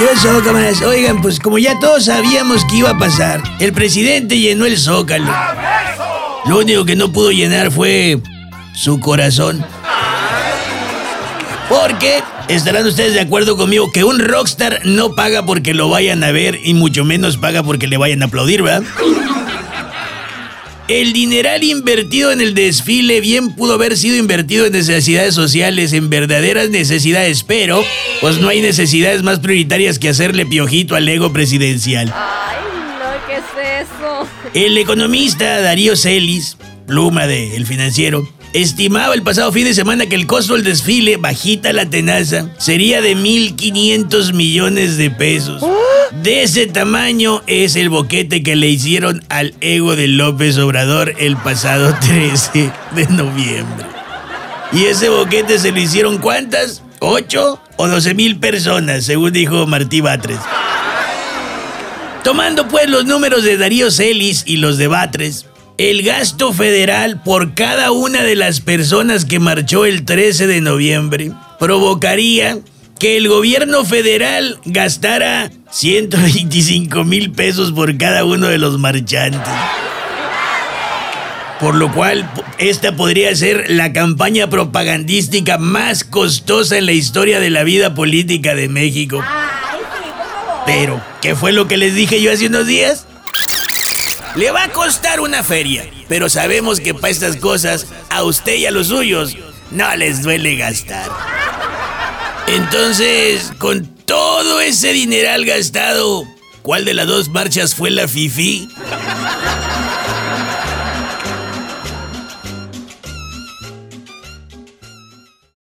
¿Qué pasó, cámaras? Oigan, pues como ya todos sabíamos que iba a pasar, el presidente llenó el zócalo. Lo único que no pudo llenar fue su corazón. Porque estarán ustedes de acuerdo conmigo que un rockstar no paga porque lo vayan a ver y mucho menos paga porque le vayan a aplaudir, ¿verdad? El dineral invertido en el desfile bien pudo haber sido invertido en necesidades sociales, en verdaderas necesidades, pero pues no hay necesidades más prioritarias que hacerle piojito al ego presidencial. Ay, no, ¿qué es eso? El economista Darío Celis, pluma de El Financiero, estimaba el pasado fin de semana que el costo del desfile, bajita la tenaza, sería de 1.500 millones de pesos. De ese tamaño es el boquete que le hicieron al ego de López Obrador el pasado 13 de noviembre. Y ese boquete se lo hicieron cuántas? ¿Ocho o 12 mil personas, según dijo Martí Batres? Tomando pues los números de Darío Celis y los de Batres, el gasto federal por cada una de las personas que marchó el 13 de noviembre provocaría que el gobierno federal gastara 125 mil pesos por cada uno de los marchantes. Por lo cual, esta podría ser la campaña propagandística más costosa en la historia de la vida política de México. Pero, ¿qué fue lo que les dije yo hace unos días? Le va a costar una feria, pero sabemos que para estas cosas, a usted y a los suyos, no les duele gastar. Entonces, con todo ese dineral gastado, ¿cuál de las dos marchas fue la FIFI?